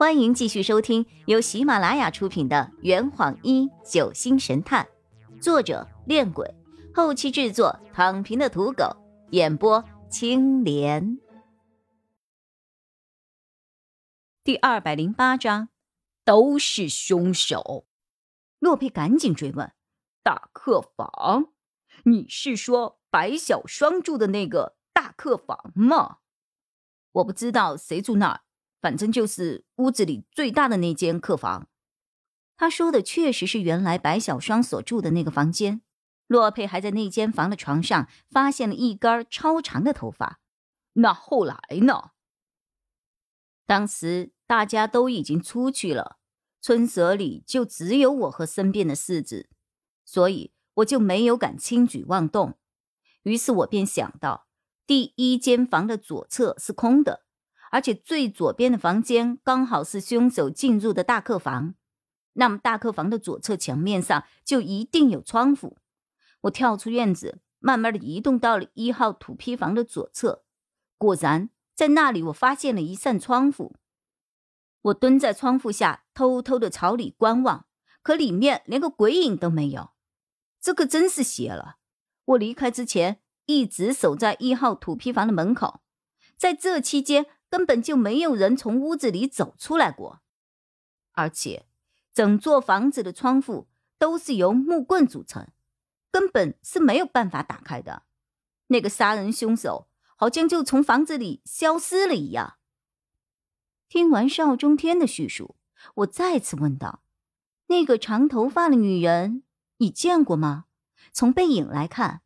欢迎继续收听由喜马拉雅出品的《圆谎一九星神探》，作者：恋鬼，后期制作：躺平的土狗，演播：青莲。第二百零八章，都是凶手。洛佩赶紧追问：“大客房？你是说白小霜住的那个大客房吗？”我不知道谁住那儿。反正就是屋子里最大的那间客房。他说的确实是原来白小霜所住的那个房间。洛佩还在那间房的床上发现了一根超长的头发。那后来呢？当时大家都已经出去了，村舍里就只有我和身边的世子，所以我就没有敢轻举妄动。于是我便想到，第一间房的左侧是空的。而且最左边的房间刚好是凶手进入的大客房，那么大客房的左侧墙面上就一定有窗户。我跳出院子，慢慢的移动到了一号土坯房的左侧，果然在那里我发现了一扇窗户。我蹲在窗户下，偷偷的朝里观望，可里面连个鬼影都没有。这可真是邪了！我离开之前一直守在一号土坯房的门口，在这期间。根本就没有人从屋子里走出来过，而且整座房子的窗户都是由木棍组成，根本是没有办法打开的。那个杀人凶手好像就从房子里消失了一样。听完邵中天的叙述，我再次问道：“那个长头发的女人，你见过吗？从背影来看，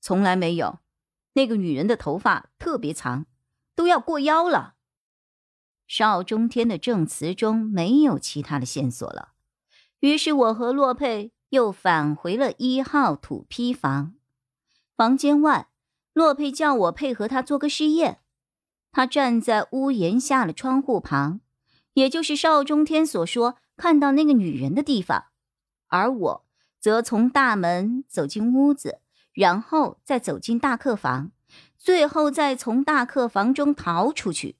从来没有。那个女人的头发特别长。”都要过腰了。邵中天的证词中没有其他的线索了，于是我和洛佩又返回了一号土坯房。房间外，洛佩叫我配合他做个试验。他站在屋檐下的窗户旁，也就是邵中天所说看到那个女人的地方，而我则从大门走进屋子，然后再走进大客房。最后再从大客房中逃出去。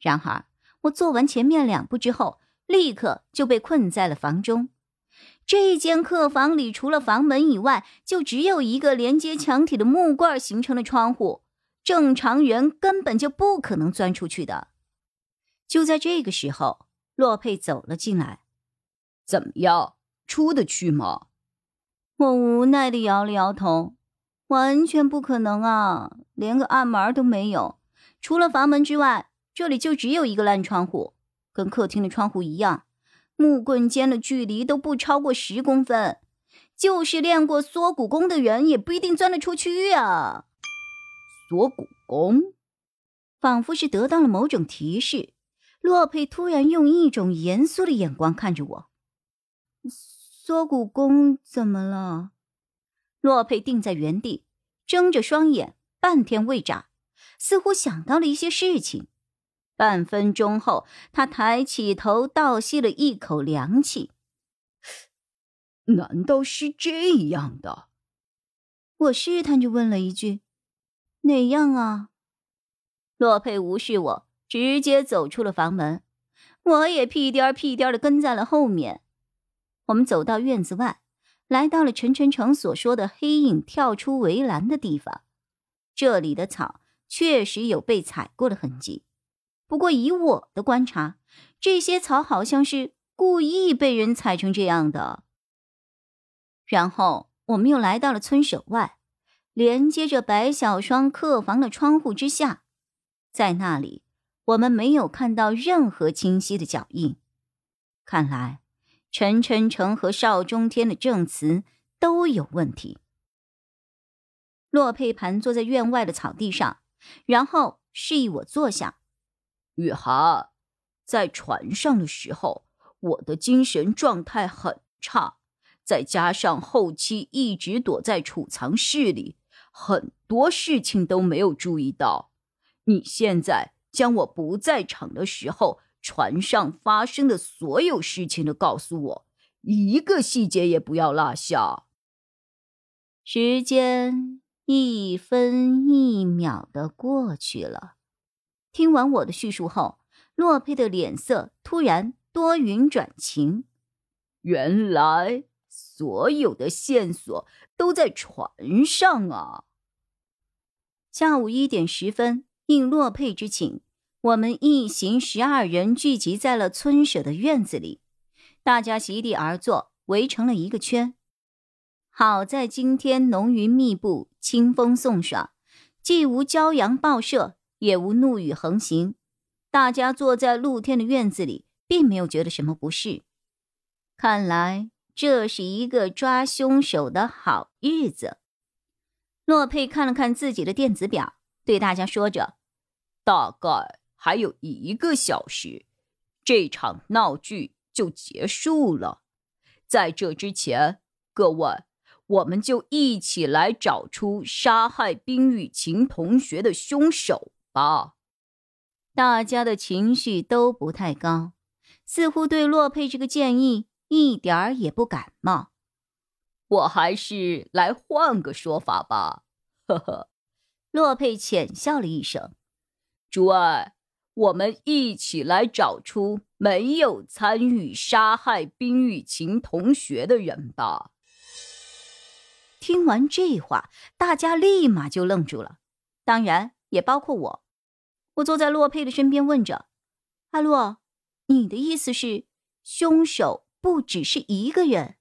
然而，我做完前面两步之后，立刻就被困在了房中。这间客房里，除了房门以外，就只有一个连接墙体的木棍形成的窗户，正常人根本就不可能钻出去的。就在这个时候，洛佩走了进来。怎么样，出得去吗？我无奈的摇了摇头。完全不可能啊！连个暗门都没有，除了房门之外，这里就只有一个烂窗户，跟客厅的窗户一样，木棍间的距离都不超过十公分，就是练过缩骨功的人也不一定钻得出去啊！缩骨功，仿佛是得到了某种提示，洛佩突然用一种严肃的眼光看着我。缩骨功怎么了？洛佩定在原地，睁着双眼，半天未眨，似乎想到了一些事情。半分钟后，他抬起头，倒吸了一口凉气。难道是这样的？我试探着问了一句：“哪样啊？”洛佩无视我，直接走出了房门。我也屁颠屁颠的跟在了后面。我们走到院子外。来到了陈晨成所说的黑影跳出围栏的地方，这里的草确实有被踩过的痕迹，不过以我的观察，这些草好像是故意被人踩成这样的。然后我们又来到了村舍外，连接着白小霜客房的窗户之下，在那里我们没有看到任何清晰的脚印，看来。陈晨成和邵中天的证词都有问题。洛佩盘坐在院外的草地上，然后示意我坐下。雨涵，在船上的时候，我的精神状态很差，再加上后期一直躲在储藏室里，很多事情都没有注意到。你现在将我不在场的时候。船上发生的所有事情都告诉我，一个细节也不要落下。时间一分一秒的过去了。听完我的叙述后，洛佩的脸色突然多云转晴。原来所有的线索都在船上啊！下午一点十分，应洛佩之请，我们一行十二人聚集在了村舍的院子里。大家席地而坐，围成了一个圈。好在今天浓云密布，清风送爽，既无骄阳暴射，也无怒雨横行。大家坐在露天的院子里，并没有觉得什么不适。看来这是一个抓凶手的好日子。洛佩看了看自己的电子表，对大家说着：“大概还有一个小时，这场闹剧就结束了。在这之前，各位，我们就一起来找出杀害冰雨晴同学的凶手吧。”大家的情绪都不太高，似乎对洛佩这个建议一点儿也不感冒。我还是来换个说法吧，呵呵。洛佩浅笑了一声：“诸位，我们一起来找出没有参与杀害冰雨晴同学的人吧。”听完这话，大家立马就愣住了，当然也包括我。我坐在洛佩的身边，问着：“阿洛，你的意思是，凶手不只是一个人？”“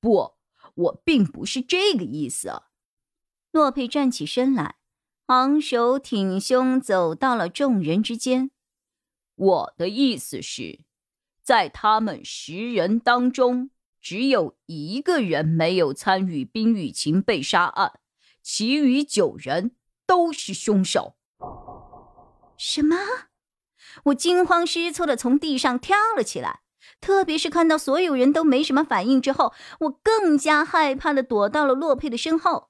不，我并不是这个意思。”洛佩站起身来，昂首挺胸，走到了众人之间。“我的意思是，在他们十人当中，只有一个人没有参与冰雨晴被杀案，其余九人都是凶手。”什么？我惊慌失措的从地上跳了起来，特别是看到所有人都没什么反应之后，我更加害怕的躲到了洛佩的身后。